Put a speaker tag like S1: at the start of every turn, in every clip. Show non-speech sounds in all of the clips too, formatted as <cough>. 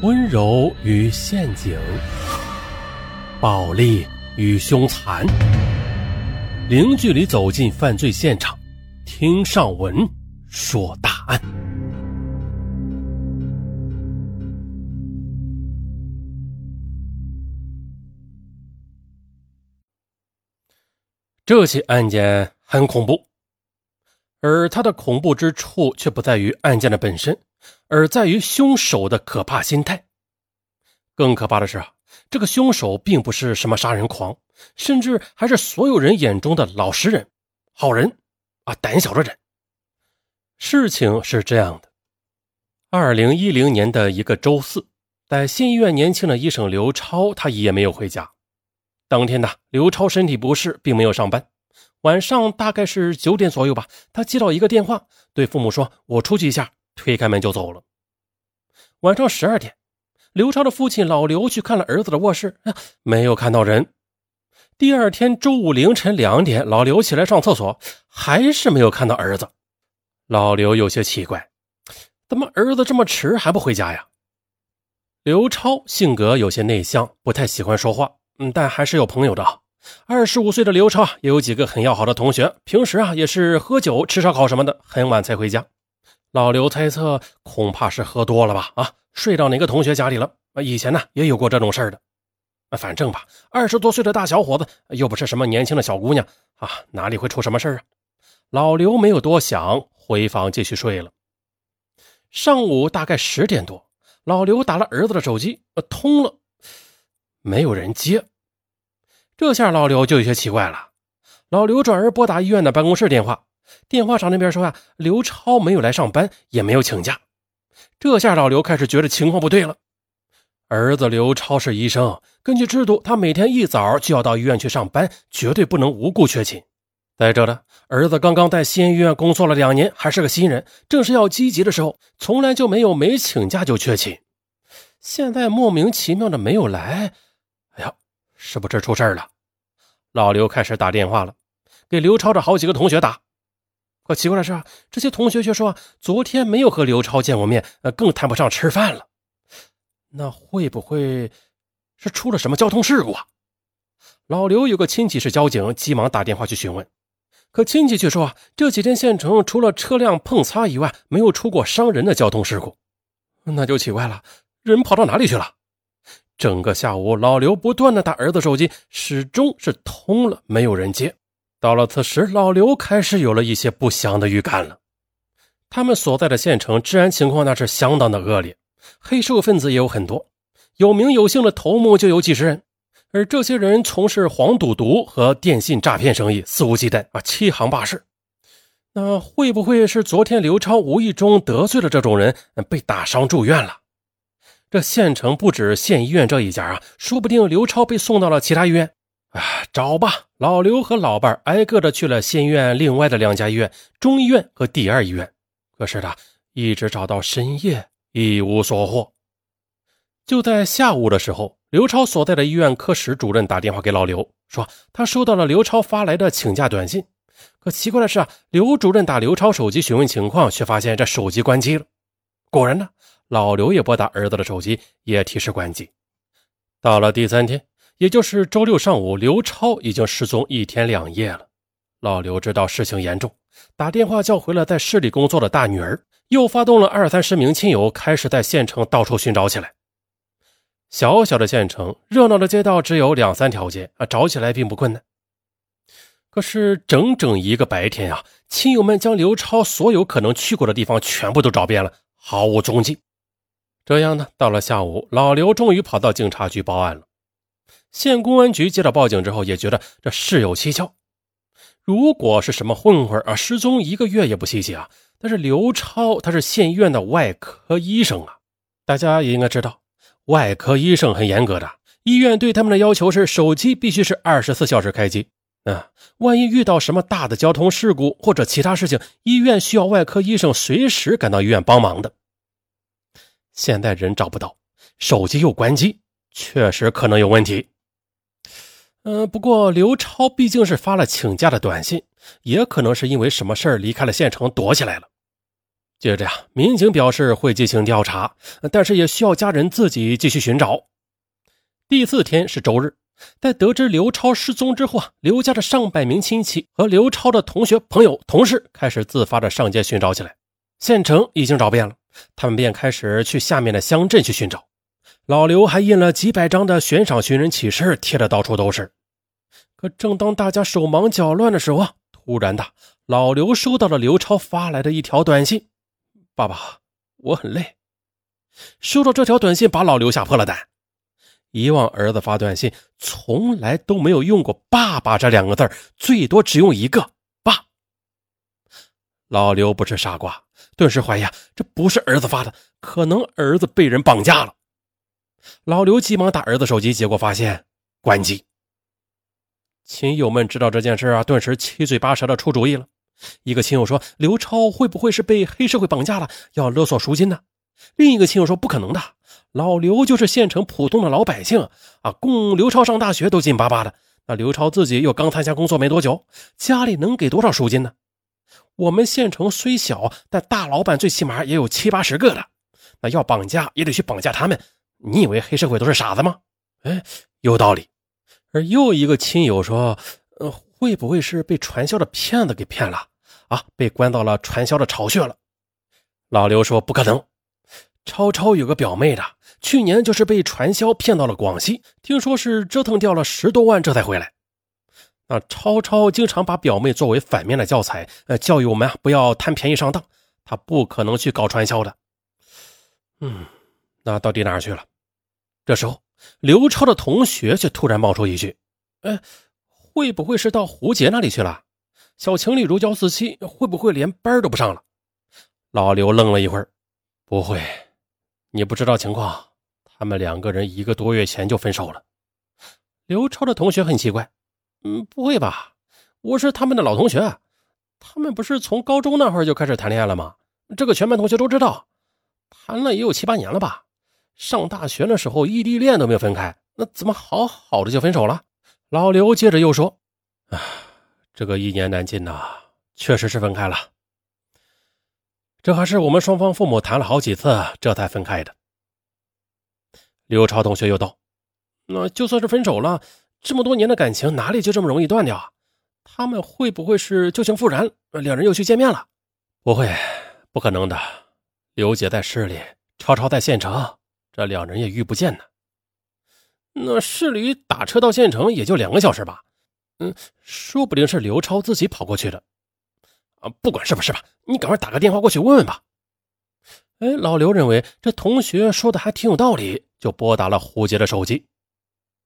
S1: 温柔与陷阱，暴力与凶残，零距离走进犯罪现场，听上文说大案。这起案件很恐怖。而它的恐怖之处却不在于案件的本身，而在于凶手的可怕心态。更可怕的是啊，这个凶手并不是什么杀人狂，甚至还是所有人眼中的老实人、好人啊，胆小的人。事情是这样的：二零一零年的一个周四，在县医院年轻的医生刘超，他也没有回家。当天呢，刘超身体不适，并没有上班。晚上大概是九点左右吧，他接到一个电话，对父母说：“我出去一下。”推开门就走了。晚上十二点，刘超的父亲老刘去看了儿子的卧室，没有看到人。第二天周五凌晨两点，老刘起来上厕所，还是没有看到儿子。老刘有些奇怪，怎么儿子这么迟还不回家呀？刘超性格有些内向，不太喜欢说话，嗯，但还是有朋友的。二十五岁的刘超也有几个很要好的同学，平时啊也是喝酒、吃烧烤什么的，很晚才回家。老刘猜测，恐怕是喝多了吧？啊，睡到哪个同学家里了？以前呢也有过这种事儿的。反正吧，二十多岁的大小伙子，又不是什么年轻的小姑娘啊，哪里会出什么事儿啊？老刘没有多想，回房继续睡了。上午大概十点多，老刘打了儿子的手机，呃，通了，没有人接。这下老刘就有些奇怪了。老刘转而拨打医院的办公室电话，电话上那边说呀，刘超没有来上班，也没有请假。这下老刘开始觉得情况不对了。儿子刘超是医生，根据制度，他每天一早就要到医院去上班，绝对不能无故缺勤。再者呢，儿子刚刚在西安医院工作了两年，还是个新人，正是要积极的时候，从来就没有没请假就缺勤。现在莫名其妙的没有来，哎呀！是不是出事了？老刘开始打电话了，给刘超的好几个同学打。可奇怪的是，这些同学却说昨天没有和刘超见过面，呃，更谈不上吃饭了。那会不会是出了什么交通事故啊？老刘有个亲戚是交警，急忙打电话去询问。可亲戚却说，啊这几天县城除了车辆碰擦以外，没有出过伤人的交通事故。那就奇怪了，人跑到哪里去了？整个下午，老刘不断的打儿子手机，始终是通了，没有人接。到了此时，老刘开始有了一些不祥的预感了。他们所在的县城治安情况那是相当的恶劣，黑社会分子也有很多，有名有姓的头目就有几十人，而这些人从事黄赌毒和电信诈骗生意，肆无忌惮啊，欺行霸市。那会不会是昨天刘超无意中得罪了这种人，被打伤住院了？这县城不止县医院这一家啊，说不定刘超被送到了其他医院。啊，找吧！老刘和老伴挨个的去了县医院另外的两家医院——中医院和第二医院。可是呢，一直找到深夜，一无所获。就在下午的时候，刘超所在的医院科室主任打电话给老刘，说他收到了刘超发来的请假短信。可奇怪的是啊，刘主任打刘超手机询问情况，却发现这手机关机了。果然呢。老刘也拨打儿子的手机，也提示关机。到了第三天，也就是周六上午，刘超已经失踪一天两夜了。老刘知道事情严重，打电话叫回了在市里工作的大女儿，又发动了二三十名亲友，开始在县城到处寻找起来。小小的县城，热闹的街道只有两三条街啊，找起来并不困难。可是整整一个白天啊，亲友们将刘超所有可能去过的地方全部都找遍了，毫无踪迹。这样呢，到了下午，老刘终于跑到警察局报案了。县公安局接到报警之后，也觉得这事有蹊跷。如果是什么混混啊，失踪一个月也不稀奇啊。但是刘超他是县医院的外科医生啊，大家也应该知道，外科医生很严格的，医院对他们的要求是手机必须是二十四小时开机。啊，万一遇到什么大的交通事故或者其他事情，医院需要外科医生随时赶到医院帮忙的。现在人找不到，手机又关机，确实可能有问题。嗯，不过刘超毕竟是发了请假的短信，也可能是因为什么事儿离开了县城躲起来了。接着呀，民警表示会进行调查，但是也需要家人自己继续寻找。第四天是周日，在得知刘超失踪之后啊，刘家的上百名亲戚和刘超的同学、朋友、同事开始自发的上街寻找起来。县城已经找遍了，他们便开始去下面的乡镇去寻找。老刘还印了几百张的悬赏寻人启事，贴的到处都是。可正当大家手忙脚乱的时候啊，突然的，老刘收到了刘超发来的一条短信。爸爸，我很累。收到这条短信，把老刘吓破了胆。以往儿子发短信从来都没有用过“爸爸”这两个字最多只用一个“爸”。老刘不是傻瓜，顿时怀疑，这不是儿子发的，可能儿子被人绑架了。老刘急忙打儿子手机，结果发现关机。亲友们知道这件事啊，顿时七嘴八舌的出主意了。一个亲友说：“刘超会不会是被黑社会绑架了，要勒索赎金呢？”另一个亲友说：“不可能的，老刘就是县城普通的老百姓啊，供刘超上大学都紧巴巴的。那刘超自己又刚参加工作没多久，家里能给多少赎金呢？我们县城虽小，但大老板最起码也有七八十个的，那要绑架也得去绑架他们。你以为黑社会都是傻子吗？哎，有道理。”而又一个亲友说：“呃。”会不会是被传销的骗子给骗了啊？被关到了传销的巢穴了？老刘说不可能。超超有个表妹的，去年就是被传销骗到了广西，听说是折腾掉了十多万，这才回来。那超超经常把表妹作为反面的教材，呃，教育我们啊不要贪便宜上当。他不可能去搞传销的。嗯，那到底哪儿去了？这时候，刘超的同学却突然冒出一句：“哎。”会不会是到胡杰那里去了？小情侣如胶似漆，会不会连班都不上了？老刘愣了一会儿，不会，你不知道情况，他们两个人一个多月前就分手了。刘超的同学很奇怪，嗯，不会吧？我是他们的老同学，他们不是从高中那会儿就开始谈恋爱了吗？这个全班同学都知道，谈了也有七八年了吧？上大学的时候异地恋都没有分开，那怎么好好的就分手了？老刘接着又说：“啊，这个一言难尽呐，确实是分开了。这还是我们双方父母谈了好几次，这才分开的。”刘超同学又道：“那就算是分手了，这么多年的感情哪里就这么容易断掉啊？他们会不会是旧情复燃，两人又去见面了？不会，不可能的。刘姐在市里，超超在县城，这两人也遇不见呢。”那市里打车到县城也就两个小时吧，嗯，说不定是刘超自己跑过去的，啊，不管是不是吧，你赶快打个电话过去问问吧。哎，老刘认为这同学说的还挺有道理，就拨打了胡杰的手机。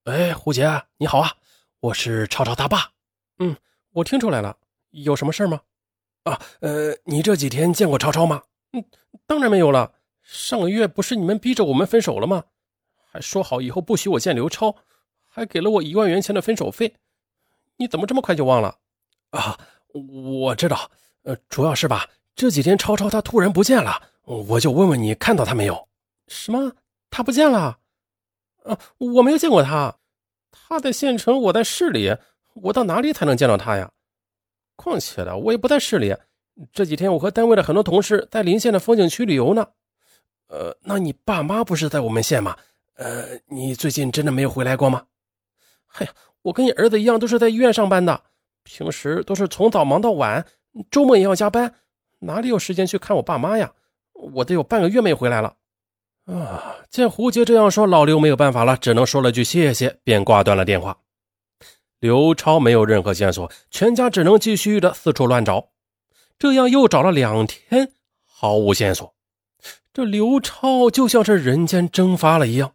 S1: 哎，胡杰，你好啊，我是超超他爸。嗯，我听出来了，有什么事吗？啊，呃，你这几天见过超超吗？嗯，当然没有了，上个月不是你们逼着我们分手了吗？还说好以后不许我见刘超，还给了我一万元钱的分手费，你怎么这么快就忘了？啊，我知道，呃，主要是吧，这几天超超他突然不见了，我就问问你看到他没有？什么？他不见了？啊，我没有见过他，他在县城，我在市里，我到哪里才能见到他呀？况且的，我也不在市里，这几天我和单位的很多同事在邻县的风景区旅游呢。呃，那你爸妈不是在我们县吗？呃，你最近真的没有回来过吗？嘿，我跟你儿子一样，都是在医院上班的，平时都是从早忙到晚，周末也要加班，哪里有时间去看我爸妈呀？我得有半个月没回来了。啊！见胡杰这样说，老刘没有办法了，只能说了句谢谢，便挂断了电话。刘超没有任何线索，全家只能继续的四处乱找，这样又找了两天，毫无线索。这刘超就像是人间蒸发了一样。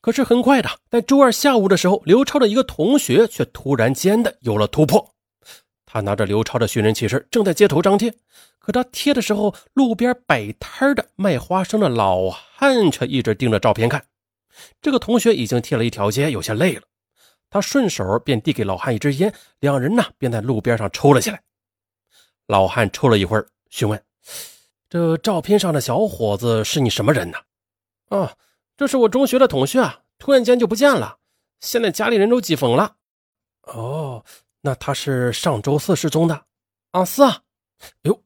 S1: 可是很快的，在周二下午的时候，刘超的一个同学却突然间的有了突破。他拿着刘超的寻人启事，正在街头张贴。可他贴的时候，路边摆摊的卖花生的老汉却一直盯着照片看。这个同学已经贴了一条街，有些累了，他顺手便递给老汉一支烟，两人呢便在路边上抽了起来。老汉抽了一会儿，询问：“这照片上的小伙子是你什么人呢？”啊。这是我中学的同学啊，突然间就不见了，现在家里人都急疯了。哦，那他是上周四失踪的？啊，是啊。哟，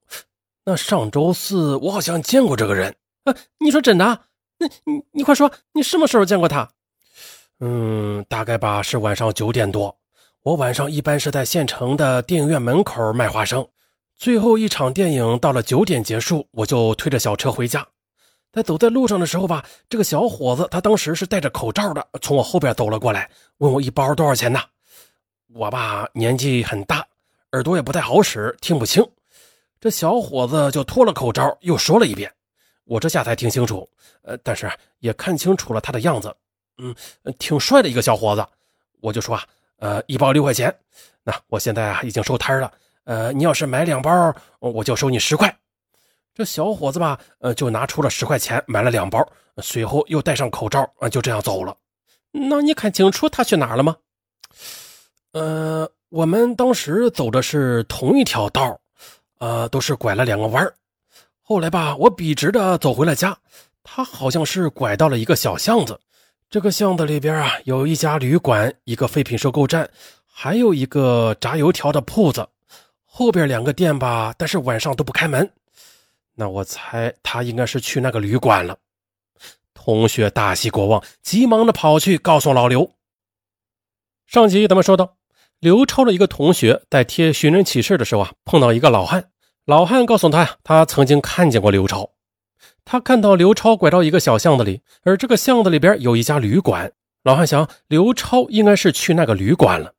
S1: 那上周四我好像见过这个人。
S2: 啊，你说真的？那你你快说，你什么时候见过他？
S1: 嗯，大概吧，是晚上九点多。我晚上一般是在县城的电影院门口卖花生。最后一场电影到了九点结束，我就推着小车回家。在走在路上的时候吧，这个小伙子他当时是戴着口罩的，从我后边走了过来，问我一包多少钱呢？我吧年纪很大，耳朵也不太好使，听不清。这小伙子就脱了口罩，又说了一遍。我这下才听清楚，呃，但是也看清楚了他的样子，嗯，挺帅的一个小伙子。我就说啊，呃，一包六块钱。那我现在啊已经收摊了，呃，你要是买两包，我就收你十块。这小伙子吧，呃，就拿出了十块钱买了两包，随后又戴上口罩，啊，就这样走了。
S2: 那你看清楚他去哪儿了吗？
S1: 呃，我们当时走的是同一条道，呃，都是拐了两个弯后来吧，我笔直的走回了家，他好像是拐到了一个小巷子。这个巷子里边啊，有一家旅馆，一个废品收购站，还有一个炸油条的铺子。后边两个店吧，但是晚上都不开门。那我猜他应该是去那个旅馆了。同学大喜过望，急忙的跑去告诉老刘。上集咱们说到，刘超的一个同学在贴寻人启事的时候啊，碰到一个老汉。老汉告诉他呀，他曾经看见过刘超。他看到刘超拐到一个小巷子里，而这个巷子里边有一家旅馆。老汉想，刘超应该是去那个旅馆了。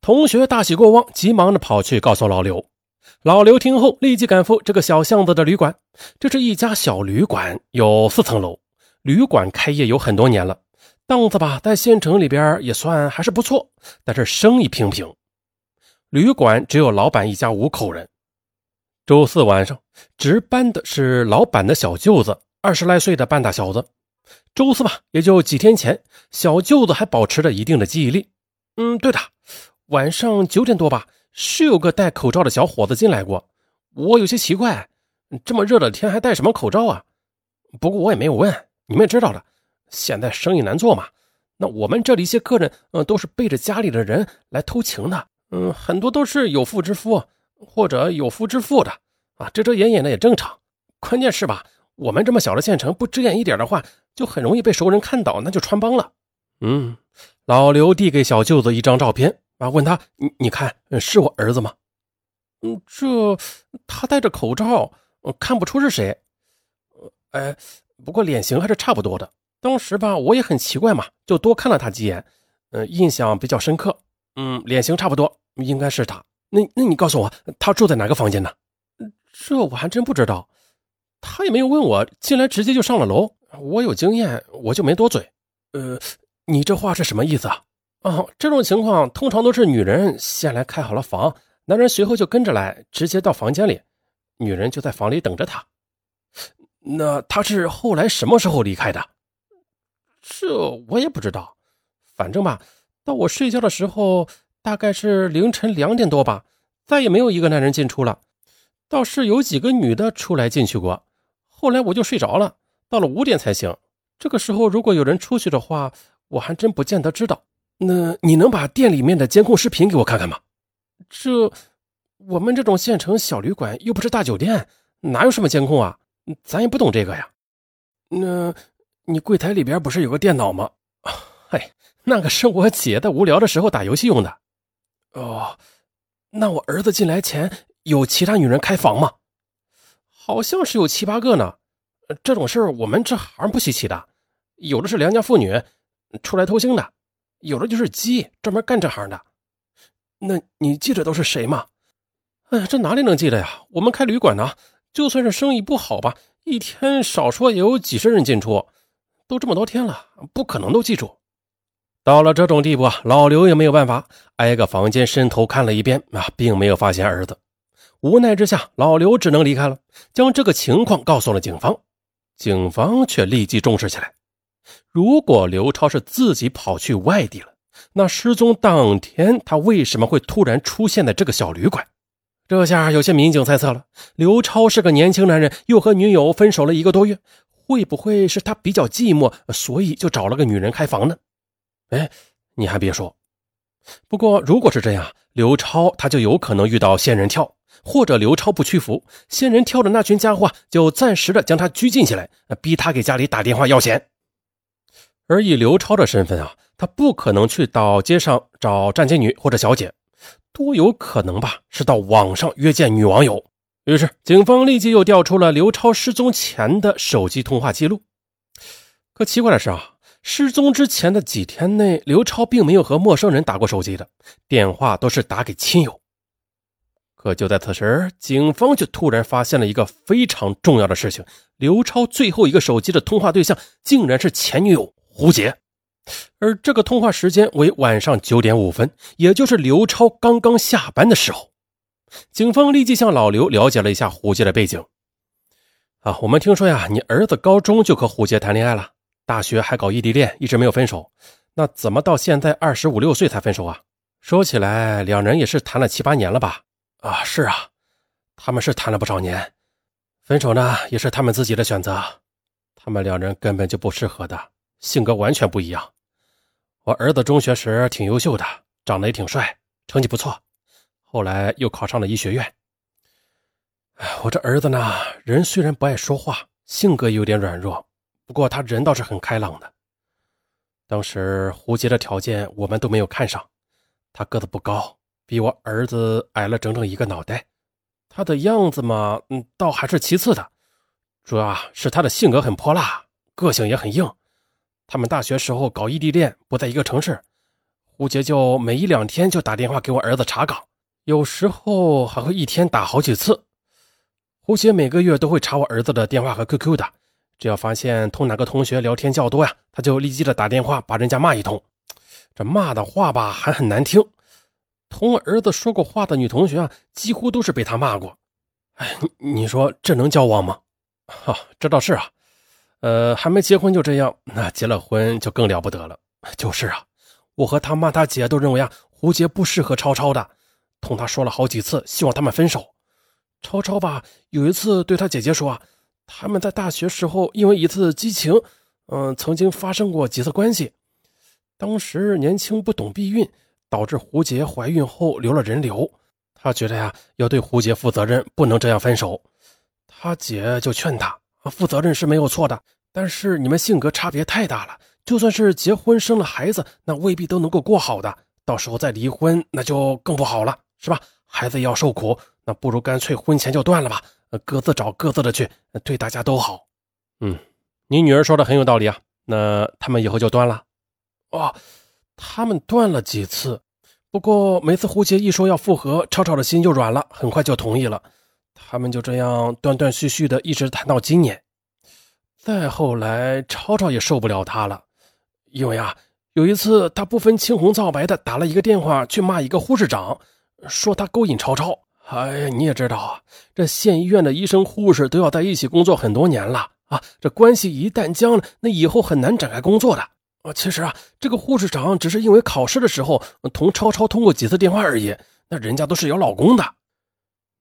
S1: 同学大喜过望，急忙的跑去告诉老刘。老刘听后，立即赶赴这个小巷子的旅馆。这是一家小旅馆，有四层楼。旅馆开业有很多年了，档次吧，在县城里边也算还是不错，但是生意平平。旅馆只有老板一家五口人。周四晚上值班的是老板的小舅子，二十来岁的半大小子。周四吧，也就几天前，小舅子还保持着一定的记忆力。嗯，对的，晚上九点多吧。是有个戴口罩的小伙子进来过，我有些奇怪，这么热的天还戴什么口罩啊？不过我也没有问，你们也知道的，现在生意难做嘛。那我们这里一些客人，嗯，都是背着家里的人来偷情的，嗯，很多都是有妇之夫或者有夫之妇的啊，遮遮掩掩的也正常。关键是吧，我们这么小的县城，不遮掩一点的话，就很容易被熟人看到，那就穿帮了。嗯，老刘递给小舅子一张照片。啊！问他，你你看，是我儿子吗？嗯，这他戴着口罩，看不出是谁。呃哎，不过脸型还是差不多的。当时吧，我也很奇怪嘛，就多看了他几眼，嗯，印象比较深刻。嗯，脸型差不多，应该是他。那那你告诉我，他住在哪个房间呢？这我还真不知道，他也没有问我，进来直接就上了楼。我有经验，我就没多嘴。呃，你这话是什么意思啊？哦，这种情况通常都是女人先来开好了房，男人随后就跟着来，直接到房间里，女人就在房里等着他。那他是后来什么时候离开的？这我也不知道，反正吧，到我睡觉的时候大概是凌晨两点多吧，再也没有一个男人进出了，倒是有几个女的出来进去过。后来我就睡着了，到了五点才醒。这个时候如果有人出去的话，我还真不见得知道。那你能把店里面的监控视频给我看看吗？这我们这种县城小旅馆又不是大酒店，哪有什么监控啊？咱也不懂这个呀。那你柜台里边不是有个电脑吗？嘿，那个是我姐在无聊的时候打游戏用的。哦，那我儿子进来前有其他女人开房吗？好像是有七八个呢。这种事我们这行不稀奇的，有的是良家妇女出来偷腥的。有的就是鸡，专门干这行的。那你记得都是谁吗？哎呀，这哪里能记得呀？我们开旅馆呢，就算是生意不好吧，一天少说也有几十人进出，都这么多天了，不可能都记住。到了这种地步啊，老刘也没有办法，挨个房间伸头看了一遍啊，并没有发现儿子。无奈之下，老刘只能离开了，将这个情况告诉了警方。警方却立即重视起来。如果刘超是自己跑去外地了，那失踪当天他为什么会突然出现在这个小旅馆？这下有些民警猜测了：刘超是个年轻男人，又和女友分手了一个多月，会不会是他比较寂寞，所以就找了个女人开房呢？哎，你还别说，不过如果是这样，刘超他就有可能遇到仙人跳。或者刘超不屈服，仙人跳的那群家伙就暂时的将他拘禁起来，逼他给家里打电话要钱。而以刘超的身份啊，他不可能去到街上找站街女或者小姐，多有可能吧？是到网上约见女网友。于是，警方立即又调出了刘超失踪前的手机通话记录。可奇怪的是啊。失踪之前的几天内，刘超并没有和陌生人打过手机的电话，都是打给亲友。可就在此时，警方却突然发现了一个非常重要的事情：刘超最后一个手机的通话对象竟然是前女友胡杰，而这个通话时间为晚上九点五分，也就是刘超刚刚下班的时候。警方立即向老刘了解了一下胡杰的背景。啊，我们听说呀，你儿子高中就和胡杰谈恋爱了。大学还搞异地恋，一直没有分手，那怎么到现在二十五六岁才分手啊？说起来，两人也是谈了七八年了吧？啊，是啊，他们是谈了不少年，分手呢也是他们自己的选择。他们两人根本就不适合的，性格完全不一样。我儿子中学时挺优秀的，长得也挺帅，成绩不错，后来又考上了医学院。我这儿子呢，人虽然不爱说话，性格有点软弱。不过他人倒是很开朗的。当时胡杰的条件我们都没有看上，他个子不高，比我儿子矮了整整一个脑袋。他的样子嘛，嗯，倒还是其次的，主要啊是他的性格很泼辣，个性也很硬。他们大学时候搞异地恋，不在一个城市，胡杰就每一两天就打电话给我儿子查岗，有时候还会一天打好几次。胡杰每个月都会查我儿子的电话和 QQ 的。只要发现同哪个同学聊天较多呀，他就立即的打电话把人家骂一通。这骂的话吧还很难听，同儿子说过话的女同学啊，几乎都是被他骂过。哎，你说这能交往吗？哈，这倒是啊。呃，还没结婚就这样，那结了婚就更了不得了。就是啊，我和他妈他姐都认为啊，胡杰不适合超超的，同他说了好几次，希望他们分手。超超吧，有一次对他姐姐说啊。他们在大学时候因为一次激情，嗯，曾经发生过几次关系。当时年轻不懂避孕，导致胡杰怀孕后留了人流。他觉得呀，要对胡杰负责任，不能这样分手。他姐就劝他，负责任是没有错的，但是你们性格差别太大了，就算是结婚生了孩子，那未必都能够过好的。到时候再离婚，那就更不好了，是吧？孩子要受苦，那不如干脆婚前就断了吧。各自找各自的去，对大家都好。嗯，你女儿说的很有道理啊。那他们以后就断了？哦，他们断了几次，不过每次胡杰一说要复合，超超的心就软了，很快就同意了。他们就这样断断续续的，一直谈到今年。再后来，超超也受不了他了，因为啊，有一次他不分青红皂白的打了一个电话去骂一个护士长，说他勾引超超。哎呀，你也知道啊，这县医院的医生护士都要在一起工作很多年了啊，这关系一旦僵了，那以后很难展开工作的啊。其实啊，这个护士长只是因为考试的时候同超超通过几次电话而已，那人家都是有老公的。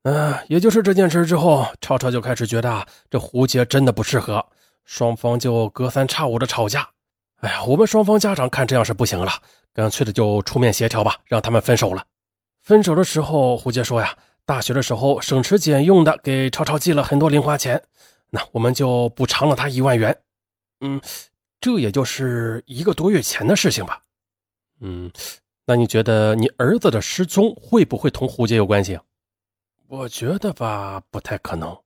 S1: 嗯，也就是这件事之后，超超就开始觉得这胡杰真的不适合，双方就隔三差五的吵架。哎呀，我们双方家长看这样是不行了，干脆的就出面协调吧，让他们分手了。分手的时候，胡杰说呀。大学的时候，省吃俭用的给超超寄了很多零花钱，那我们就补偿了他一万元。嗯，这也就是一个多月前的事情吧。嗯，那你觉得你儿子的失踪会不会同胡杰有关系？我觉得吧，不太可能。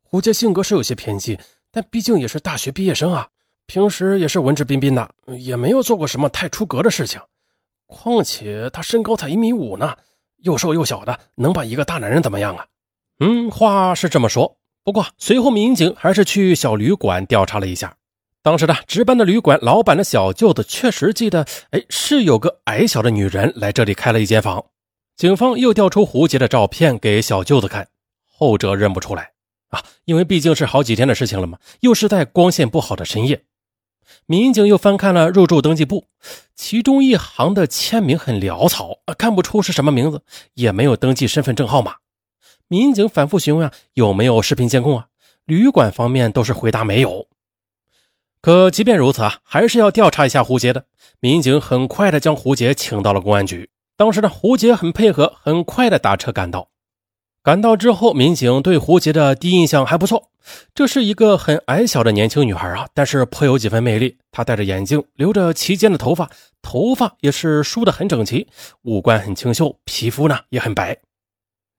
S1: 胡杰性格是有些偏激，但毕竟也是大学毕业生啊，平时也是文质彬彬的，也没有做过什么太出格的事情。况且他身高才一米五呢。又瘦又小的，能把一个大男人怎么样啊？嗯，话是这么说，不过随后民警还是去小旅馆调查了一下。当时的值班的旅馆老板的小舅子确实记得，哎，是有个矮小的女人来这里开了一间房。警方又调出胡杰的照片给小舅子看，后者认不出来啊，因为毕竟是好几天的事情了嘛，又是在光线不好的深夜。民警又翻看了入住登记簿，其中一行的签名很潦草啊，看不出是什么名字，也没有登记身份证号码。民警反复询问啊，有没有视频监控啊？旅馆方面都是回答没有。可即便如此啊，还是要调查一下胡杰的。民警很快的将胡杰请到了公安局。当时呢，胡杰很配合，很快的打车赶到。赶到之后，民警对胡杰的第一印象还不错。这是一个很矮小的年轻女孩啊，但是颇有几分魅力。她戴着眼镜，留着齐肩的头发，头发也是梳得很整齐，五官很清秀，皮肤呢也很白。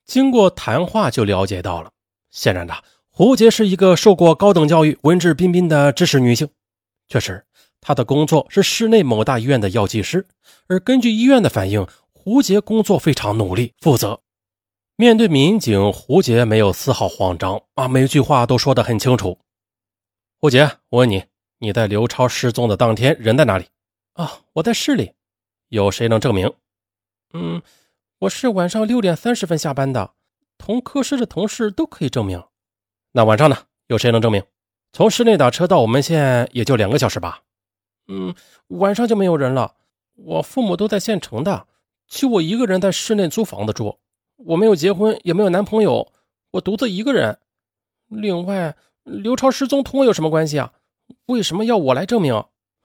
S1: 经过谈话就了解到了，显然的，胡杰是一个受过高等教育、文质彬彬的知识女性。确实，她的工作是市内某大医院的药剂师，而根据医院的反映，胡杰工作非常努力、负责。面对民警，胡杰没有丝毫慌张啊，每句话都说得很清楚。胡杰，我问你，你在刘超失踪的当天人在哪里？
S2: 啊，我在市里。
S1: 有谁能证明？
S2: 嗯，我是晚上六点三十分下班的，同科室的同事都可以证明。
S1: 那晚上呢？有谁能证明？从市内打车到我们县也就两个小时吧。
S2: 嗯，晚上就没有人了。我父母都在县城的，就我一个人在市内租房子住。我没有结婚，也没有男朋友，我独自一个人。另外，刘超失踪同我有什么关系啊？为什么要我来证明？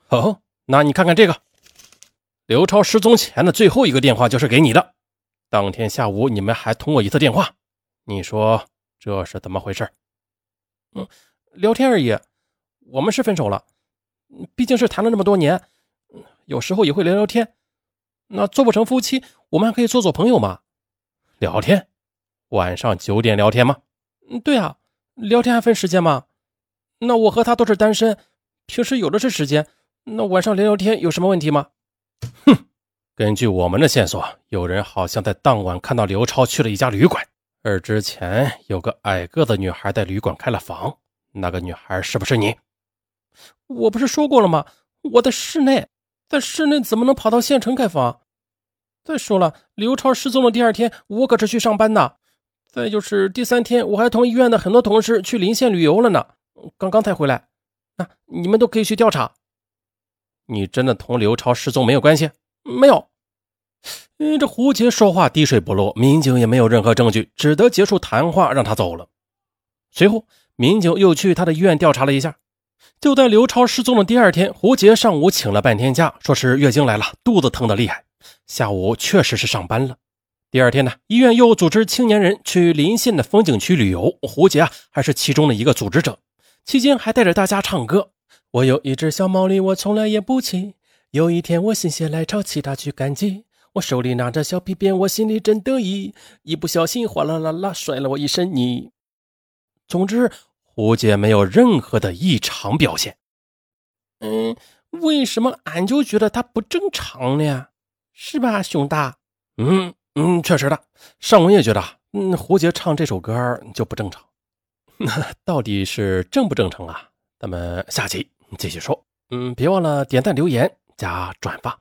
S1: 哦，那你看看这个，刘超失踪前的最后一个电话就是给你的。当天下午你们还通过一次电话，你说这是怎么回事？
S2: 嗯，聊天而已。我们是分手了，毕竟是谈了那么多年，有时候也会聊聊天。那做不成夫妻，我们还可以做做朋友嘛。
S1: 聊天，晚上九点聊天吗？
S2: 嗯，对啊，聊天还分时间吗？那我和他都是单身，平时有的是时间，那晚上聊聊天有什么问题吗？
S1: 哼，根据我们的线索，有人好像在当晚看到刘超去了一家旅馆，而之前有个矮个子女孩在旅馆开了房，那个女孩是不是你？
S2: 我不是说过了吗？我在室内，在市内怎么能跑到县城开房？再说了，刘超失踪的第二天，我可是去上班的。再就是第三天，我还同医院的很多同事去临县旅游了呢，刚刚才回来。那你们都可以去调查。
S1: 你真的同刘超失踪没有关系？
S2: 没有。
S1: 嗯，这胡杰说话滴水不漏，民警也没有任何证据，只得结束谈话，让他走了。随后，民警又去他的医院调查了一下。就在刘超失踪的第二天，胡杰上午请了半天假，说是月经来了，肚子疼得厉害。下午确实是上班了。第二天呢，医院又组织青年人去临县的风景区旅游，胡杰啊还是其中的一个组织者。期间还带着大家唱歌。
S2: 我有一只小毛驴，我从来也不骑。有一天我心血来潮，骑它去赶集。我手里拿着小皮鞭，我心里真得意。一不小心，哗啦啦啦，摔了我一身泥。
S1: 总之，胡杰没有任何的异常表现。
S2: 嗯，为什么俺就觉得他不正常呢？是吧，熊大？
S1: 嗯嗯，确实的。尚文也觉得，嗯，胡杰唱这首歌就不正常。那 <laughs> 到底是正不正常啊？咱们下期继续说。嗯，别忘了点赞、留言、加转发。